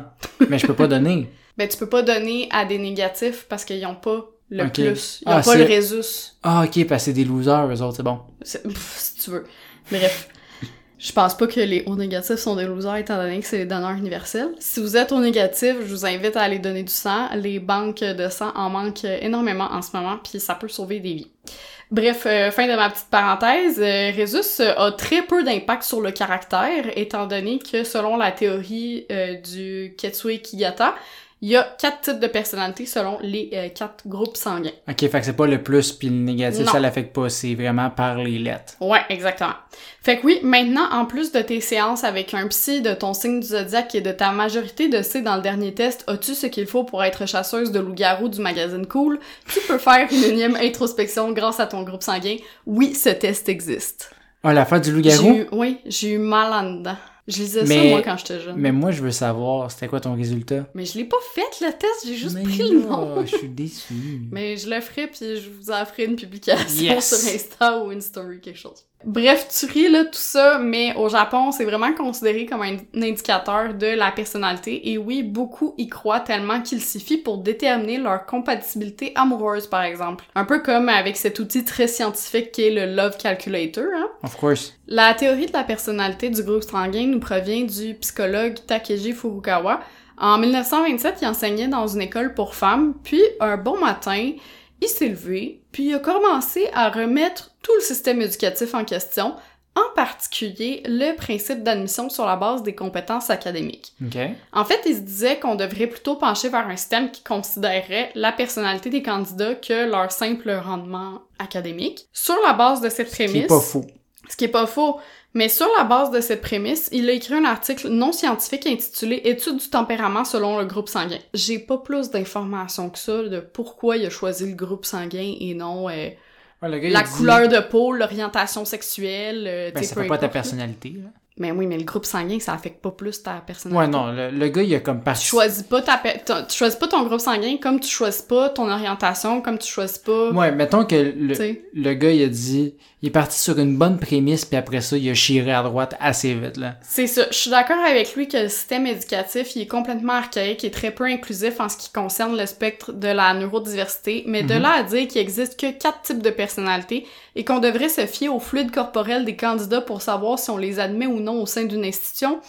Mais je peux pas donner. [LAUGHS] Ben, tu peux pas donner à des négatifs parce qu'ils ont pas le plus. Ils ont Ah, pas le Rhésus. Ah, ok, parce que c'est des losers, eux autres, c'est bon. Pff, si tu veux. Bref. Je pense pas que les hauts négatifs sont des losers étant donné que c'est les donneurs universels. Si vous êtes au négatif, je vous invite à aller donner du sang. Les banques de sang en manquent énormément en ce moment, puis ça peut sauver des vies. Bref, euh, fin de ma petite parenthèse, euh, euh, a très peu d'impact sur le caractère, étant donné que selon la théorie euh, du Ketsui Kigata, Il y a quatre types de personnalités selon les euh, quatre groupes sanguins. Ok, fait que c'est pas le plus puis le négatif, Non. ça l'affecte pas, c'est vraiment par les lettres. Ouais, exactement. Fait que oui, maintenant, en plus de tes séances avec un psy, de ton signe du zodiaque et de ta majorité de C dans le dernier test, as-tu ce qu'il faut pour être chasseuse de loup-garou du magazine Cool? Tu peux faire une énième introspection grâce à ton groupe sanguin. Oui, ce test existe. Ah, l'affaire du J'ai loup-garou? eu, oui, j'ai eu mal en dedans. Je lisais ça, Mais- moi, quand j'étais jeune. Mais... Mais moi, je veux savoir, c'était quoi ton résultat? je l'ai pas fait, le test, j'ai juste Mais pris le nom. Je suis déçu. [LAUGHS] Mais je le ferai, puis je vous en ferai une publication Yes. sur Insta ou une story, quelque chose. Bref, tu ris, là, tout ça, mais au Japon, c'est vraiment considéré comme un indicateur de la personnalité. Et oui, beaucoup y croient tellement qu'il suffit pour déterminer leur compatibilité amoureuse, par exemple. Un peu comme avec cet outil très scientifique qui est le Love Calculator, hein. Of course. La théorie de la personnalité du groupe sanguin nous provient du psychologue Takeji Furukawa. En 1927, il enseignait dans une école pour femmes, puis un bon matin, il s'est levé, puis il a commencé à remettre tout le système éducatif en question, en particulier le principe d'admission sur la base des compétences académiques. En fait, il se disait qu'on devrait plutôt pencher vers un système qui considérerait la personnalité des candidats que leur simple rendement académique. Sur la base de cette Ce qui est pas fou. Ce qui est pas faux. Mais sur la base de cette prémisse, il a écrit un article non scientifique intitulé Étude du tempérament selon le groupe sanguin. J'ai pas plus d'informations que ça de pourquoi il a choisi le groupe sanguin et non euh, Ouais, gars, la dit- couleur de peau, l'orientation sexuelle, euh, Ben, ça fait pas ta personnalité. là. Mais oui, mais le groupe sanguin, ça affecte pas plus ta personnalité. Ouais, non, le, le gars, il a comme Tu parti. choisis pas ta tu choisis pas ton groupe sanguin comme tu choisis pas ton orientation, comme tu choisis pas. Ouais, mettons que le, le gars, il a dit. Il est parti sur une bonne prémisse, puis après ça, il a chiré à droite assez vite, là. C'est ça. Je suis d'accord avec lui que le système éducatif il est complètement archaïque et très peu inclusif en ce qui concerne le spectre de la neurodiversité, mais de Mhm. là à dire qu'il existe que quatre types de personnalités et qu'on devrait se fier au fluide corporel des candidats pour savoir si on les admet ou non au sein d'une institution,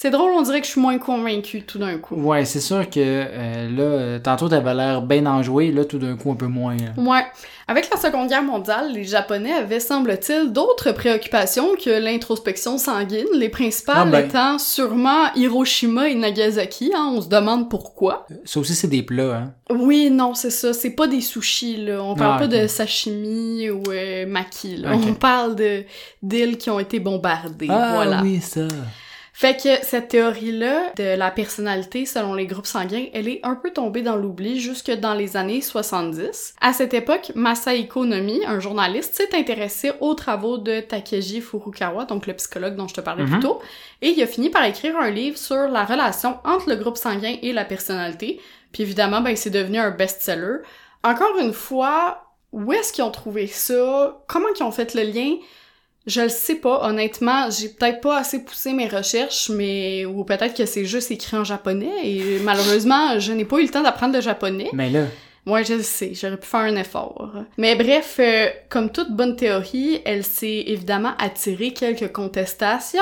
c'est drôle, on dirait que je suis moins convaincue tout d'un coup. Ouais, c'est sûr que euh, là, euh, tantôt t'avais l'air bien enjoué, là, tout d'un coup, un peu moins. là. Ouais. Avec la Seconde Guerre mondiale, les Japonais avaient, semble-t-il, d'autres préoccupations que l'introspection sanguine, les principales Ah ben. étant sûrement Hiroshima et Nagasaki, hein, on se demande pourquoi. Ça aussi, c'est des plats, hein. Oui, non, c'est ça. C'est pas des sushis, là. On parle Ah, pas de sashimi ou euh, maki, là. On parle de d'îles qui ont été bombardées, ah voilà. oui, ça. Fait que cette théorie-là de la personnalité selon les groupes sanguins, elle est un peu tombée dans l'oubli jusque dans les années 70. À cette époque, Masahiko Nomi, un journaliste, s'est intéressé aux travaux de Takeji Furukawa, donc le psychologue dont je te parlais Mhm. plus tôt, et il a fini par écrire un livre sur la relation entre le groupe sanguin et la personnalité. Puis évidemment, ben c'est devenu un best-seller. Encore une fois, où est-ce qu'ils ont trouvé ça? Comment ils ont fait le lien? Je le sais pas, honnêtement, j'ai peut-être pas assez poussé mes recherches, mais ou peut-être que c'est juste écrit en japonais et malheureusement, je n'ai pas eu le temps d'apprendre le japonais. Mais là, Moi, je le sais, j'aurais pu faire un effort. Mais bref, euh, comme toute bonne théorie, elle s'est évidemment attiré quelques contestations,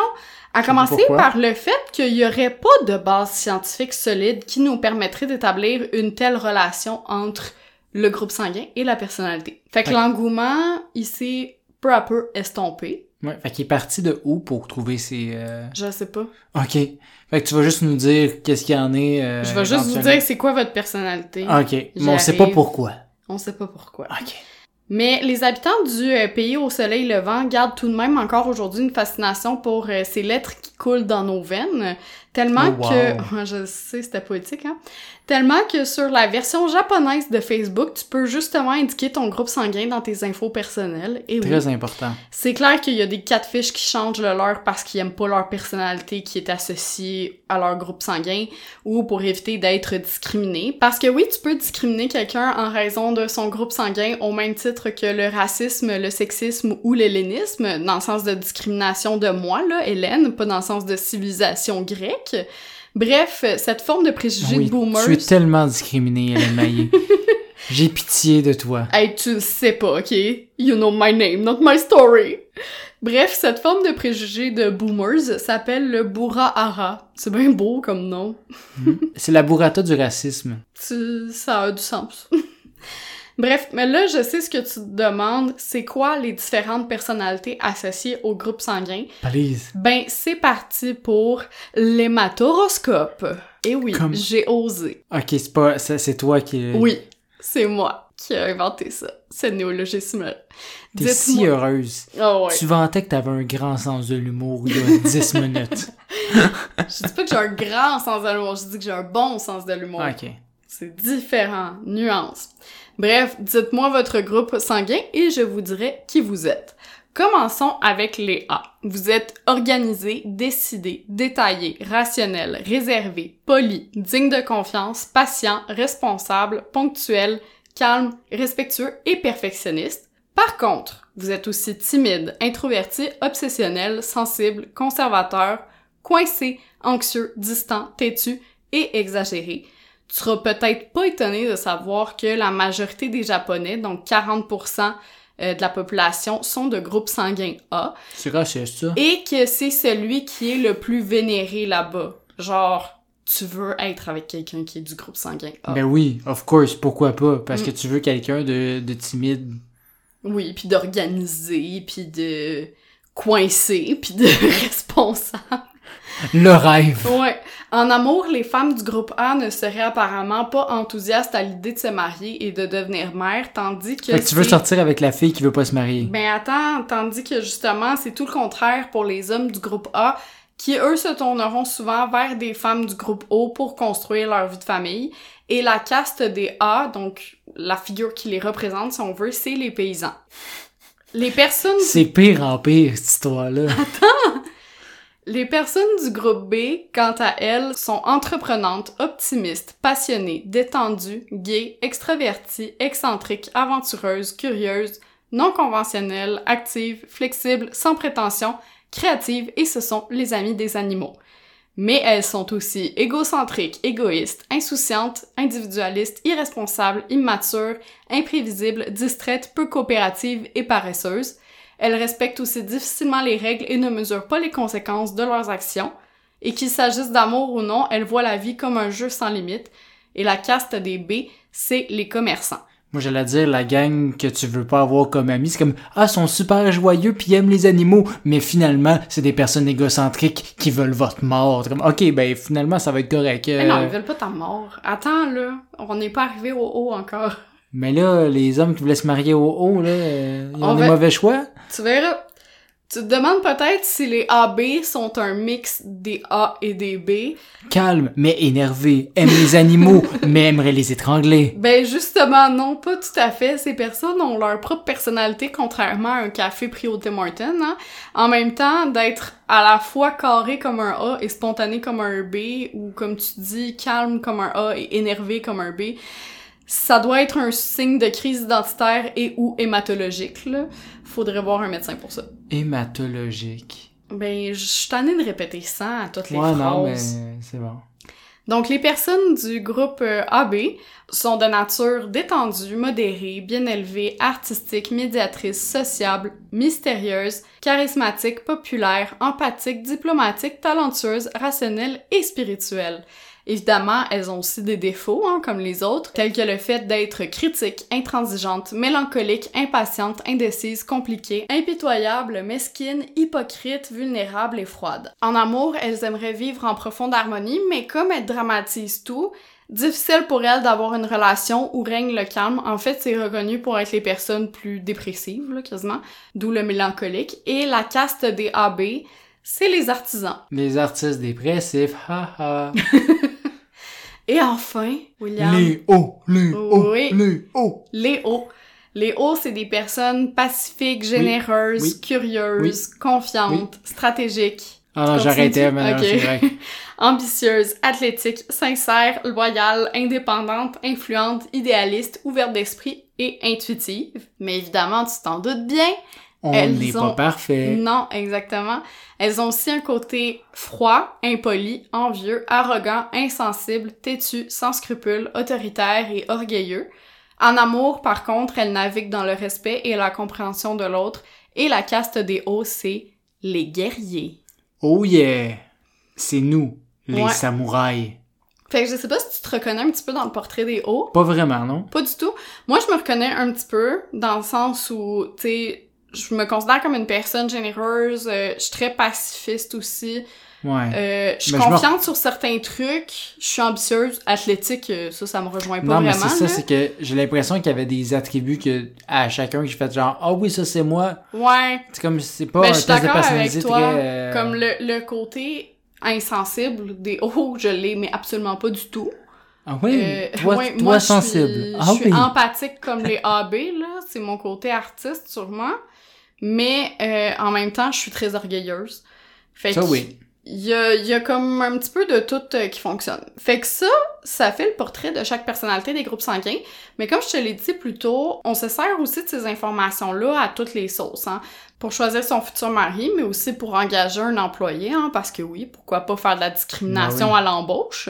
à commencer pourquoi? par le fait qu'il y aurait pas de base scientifique solide qui nous permettrait d'établir une telle relation entre le groupe sanguin et la personnalité. Fait que Ouais. l'engouement, il s'est peu à peu estompé. ouais, fait qu'il est parti de où pour trouver ses... euh, Je sais pas. Ok. Fait que tu vas juste nous dire qu'est-ce qu'il y en est... euh, Je vais juste vous dire c'est quoi votre personnalité. Ok. Mais on sait pas pourquoi. On sait pas pourquoi. Ok. Mais les habitants du euh, pays au soleil levant gardent tout de même encore aujourd'hui une fascination pour euh, ces lettres qui coulent dans nos veines, tellement Oh, wow. que... [LAUGHS] Je sais, c'était poétique, hein? Tellement que sur la version japonaise de Facebook, tu peux justement indiquer ton groupe sanguin dans tes infos personnelles. Et oui, Très important. c'est clair qu'il y a des catfish qui changent le leur parce qu'ils aiment pas leur personnalité qui est associée à leur groupe sanguin ou pour éviter d'être discriminés. Parce que oui, tu peux discriminer quelqu'un en raison de son groupe sanguin au même titre que le racisme, le sexisme ou l'hellénisme, dans le sens de discrimination de moi, là, Hélène, pas dans le sens de civilisation grecque. Bref, cette forme de préjugé Oui, de boomers... tu es tellement discriminée, Hélène Maillé. [LAUGHS] J'ai pitié de toi. Hey, tu le sais pas, ok? You know my name, not my story. Bref, cette forme de préjugé de boomers s'appelle le burahara. C'est bien beau comme nom. C'est la burrata du racisme. Ça a du sens. Bref, mais là, je sais ce que tu te demandes, c'est quoi les différentes personnalités associées au groupe sanguin? Please. Ben, c'est parti pour l'hématoroscope. Et oui, Comme- j'ai osé. Ok, c'est pas, c'est toi qui. Oui, c'est moi qui ai inventé ça, ce néologisme-là. T'es si heureuse. Oh ouais. Tu vantais que t'avais un grand sens de l'humour il y a [LAUGHS] 10 minutes. Je dis pas que j'ai un grand sens de l'humour, je dis que j'ai un bon sens de l'humour. Ok. C'est différent, nuance. Bref, dites-moi votre groupe sanguin et je vous dirai qui vous êtes. Commençons avec les A. Vous êtes organisé, décidé, détaillé, rationnel, réservé, poli, digne de confiance, patient, responsable, ponctuel, calme, respectueux et perfectionniste. Par contre, vous êtes aussi timide, introverti, obsessionnel, sensible, conservateur, coincé, anxieux, distant, têtu et exagéré. Tu seras peut-être pas étonné de savoir que la majorité des Japonais, donc 40% euh, de la population, sont de groupe sanguin A C'est raciste, ça. et que c'est celui qui est le plus vénéré là-bas. Genre, tu veux être avec quelqu'un qui est du groupe sanguin A. Ben oui, of course, pourquoi pas? Parce Mm. que tu veux quelqu'un de, de timide. Oui, puis d'organiser, puis de coincer, puis de [LAUGHS] responsable. Le rêve. Ouais. En amour, les femmes du groupe A ne seraient apparemment pas enthousiastes à l'idée de se marier et de devenir mère, tandis que Fait que tu veux sortir avec la fille qui veut pas se marier. Ben attends, tandis que justement, c'est tout le contraire pour les hommes du groupe A, qui eux se tourneront souvent vers des femmes du groupe O pour construire leur vie de famille. Et la caste des A, donc la figure qui les représente, si on veut, c'est les paysans. Les personnes C'est pire en pire, cette histoire-là. Les personnes du groupe B, quant à elles, sont entreprenantes, optimistes, passionnées, détendues, gays, extraverties, excentriques, aventureuses, curieuses, non conventionnelles, actives, flexibles, sans prétention, créatives et ce sont les amis des animaux. Mais elles sont aussi égocentriques, égoïstes, insouciantes, individualistes, irresponsables, immatures, imprévisibles, distraites, peu coopératives et paresseuses. Elles respectent aussi difficilement les règles et ne mesurent pas les conséquences de leurs actions. Et qu'il s'agisse d'amour ou non, elles voient la vie comme un jeu sans limite. Et la caste des B, c'est les commerçants. Moi, j'allais dire, la gang que tu veux pas avoir comme amis, c'est comme, ah, ils sont super joyeux puis aiment les animaux, mais finalement, c'est des personnes égocentriques qui veulent votre mort. Comme, ok, ben, finalement, ça va être correct. Mais non, euh, ils veulent pas ta mort. Attends, là, on n'est pas arrivé au haut encore. Mais là, les hommes qui voulaient se marier au haut, là, euh, ils ont On des va- mauvais choix. Tu verras. Tu te demandes peut-être si les AB sont un mix des A et des B. Calme, mais énervé, aime les animaux, [LAUGHS] mais aimerait les étrangler. Ben justement, non, pas tout à fait. Ces personnes ont leur propre personnalité, contrairement à un café pris au Tim Hortons. Hein? En même temps, d'être à la fois carré comme un A et spontané comme un B, ou comme tu dis, calme comme un A et énervé comme un B, ça doit être un signe de crise identitaire et ou hématologique. Là. Faudrait voir un médecin pour ça. Hématologique. Ben, je suis tannée de répéter ça à toutes les Ouais, phrases. non, mais c'est bon. Donc, les personnes du groupe euh, AB sont de nature détendue, modérée, bien élevée, artistique, médiatrice, sociable, mystérieuse, charismatique, populaire, empathique, diplomatique, talentueuse, rationnelle et spirituelle. Évidemment, elles ont aussi des défauts, hein, comme les autres, tels que le fait d'être critique, intransigeante, mélancolique, impatiente, indécise, compliquée, impitoyable, mesquine, hypocrite, vulnérable et froide. En amour, elles aimeraient vivre en profonde harmonie, mais comme elles dramatisent tout, difficile pour elles d'avoir une relation où règne le calme. En fait, c'est reconnu pour être les personnes plus dépressives, là, quasiment, d'où le mélancolique. Et la caste des AB, c'est les artisans. Les artistes dépressifs, haha. [LAUGHS] Et enfin, William... Les hauts, les hauts, Oui. les hauts. Les hauts. Les hauts, c'est des personnes pacifiques, généreuses, Oui. curieuses, confiantes, stratégiques, Ah non, j'arrêtais, mais non, Ok. c'est vrai. [LAUGHS] ambitieuses, athlétiques, sincères, loyales, indépendantes, influentes, idéalistes, ouvertes d'esprit et intuitives. Mais évidemment, tu t'en doutes bien. On n'est ont- pas parfait. Non, exactement. Elles ont aussi un côté froid, impoli, envieux, arrogant, insensible, têtu, sans scrupules, autoritaire et orgueilleux. En amour, par contre, elles naviguent dans le respect et la compréhension de l'autre. Et la caste des hauts, c'est les guerriers. Oh yeah! C'est nous, les Ouais. samouraïs. Fait que je sais pas si tu te reconnais un petit peu dans le portrait des hauts. Pas vraiment, non? Pas du tout. Moi, je me reconnais un petit peu dans le sens où, tu sais, je me considère comme une personne généreuse, euh, je suis très pacifiste aussi. Ouais. Euh, je suis Mais je me- confiante sur certains trucs, je suis ambitieuse, athlétique, euh, ça, ça me rejoint pas non, mais vraiment. c'est ça, c'est que j'ai l'impression qu'il y avait des attributs que à chacun que j'ai fait genre ah oui ça c'est moi. Ouais, C'est comme c'est pas Ben, un je suis test de d'accord personnalité avec toi, très. comme le, le côté insensible des hauts, je l'ai, mais absolument pas du tout. Ah oui? Euh, toi, ouais, toi moi, je sensible. suis- ah je suis oui. empathique comme les AB, là. C'est mon côté artiste, sûrement. Mais euh, en même temps, je suis très orgueilleuse. Fait Ça que oui. Il y a, y a comme un petit peu de tout euh, qui fonctionne. Fait que ça, ça fait le portrait de chaque personnalité des groupes sanguins. Mais comme je te l'ai dit plus tôt, on se sert aussi de ces informations-là à toutes les sauces, hein. Pour choisir son futur mari, mais aussi pour engager un employé, hein, parce que oui, pourquoi pas faire de la discrimination Ben oui. à l'embauche.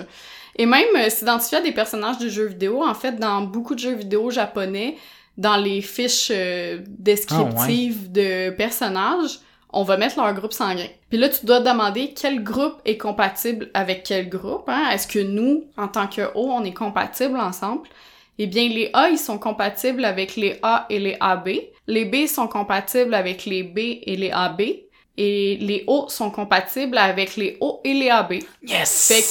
Et même euh, s'identifier à des personnages de jeux vidéo. En fait, dans beaucoup de jeux vidéo japonais, dans les fiches euh, descriptives de personnages, on va mettre leur groupe sanguin. Puis là, tu dois te demander quel groupe est compatible avec quel groupe. Hein? Est-ce que nous, en tant que O, on est compatibles ensemble? Eh bien, les A, ils sont compatibles avec les A et les AB. Les B sont compatibles avec les B et les AB. Et les O sont compatibles avec les O et les AB. Yes. Fait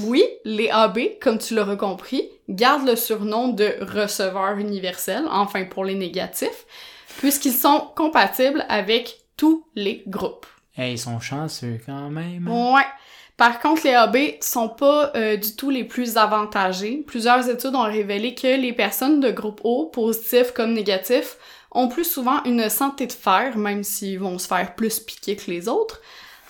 que, oui, les AB, comme tu l'auras compris, gardent le surnom de receveur universel, enfin pour les négatifs, puisqu'ils sont compatibles avec tous les groupes. Hey, ils sont chanceux quand même. Ouais. Par contre, les AB sont pas euh, du tout les plus avantagés. Plusieurs études ont révélé que les personnes de groupe O, positifs comme négatifs, ont plus souvent une santé de fer, même s'ils vont se faire plus piquer que les autres.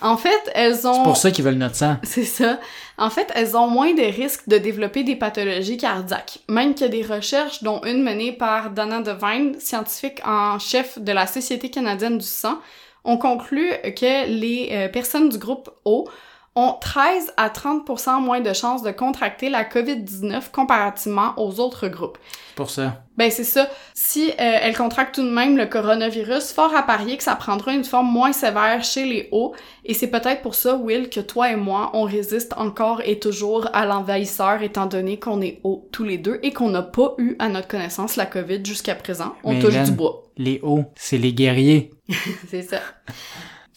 En fait, elles ont... C'est pour ça qu'ils veulent notre sang. [LAUGHS] C'est ça. En fait, elles ont moins de risques de développer des pathologies cardiaques. Même a des recherches, dont une menée par Donna Devine, scientifique en chef de la Société canadienne du sang, ont conclu que les euh, personnes du groupe O ont 13 à 30 moins de chances de contracter la COVID-19 comparativement aux autres groupes. Pour ça. Ben c'est ça. Si euh, elles contractent tout de même le coronavirus, fort à parier que ça prendra une forme moins sévère chez les hauts, et c'est peut-être pour ça, Will, que toi et moi, on résiste encore et toujours à l'envahisseur, étant donné qu'on est hauts tous les deux et qu'on n'a pas eu à notre connaissance la COVID jusqu'à présent. On Mais touche Hélène- du bois. Les hauts, c'est les guerriers. [LAUGHS] C'est ça.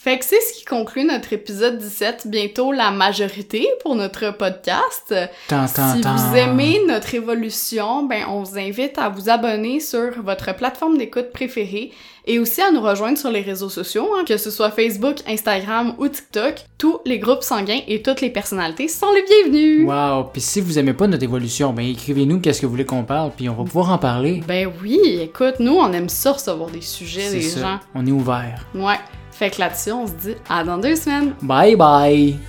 Fait que c'est ce qui conclut notre épisode 17, bientôt la majorité pour notre podcast. Tant, tant, Si tant. vous aimez notre évolution, ben on vous invite à vous abonner sur votre plateforme d'écoute préférée et aussi à nous rejoindre sur les réseaux sociaux, hein, que ce soit Facebook, Instagram ou TikTok. Tous les groupes sanguins et toutes les personnalités sont les bienvenus. Wow. Puis si vous aimez pas notre évolution, ben écrivez-nous qu'est-ce que vous voulez qu'on parle, puis on va pouvoir en parler. Ben oui, écoute, nous on aime ça recevoir des sujets des ça. gens. On est ouvert. Ouais. Fait que là-dessus, on se dit à dans deux semaines. Bye bye.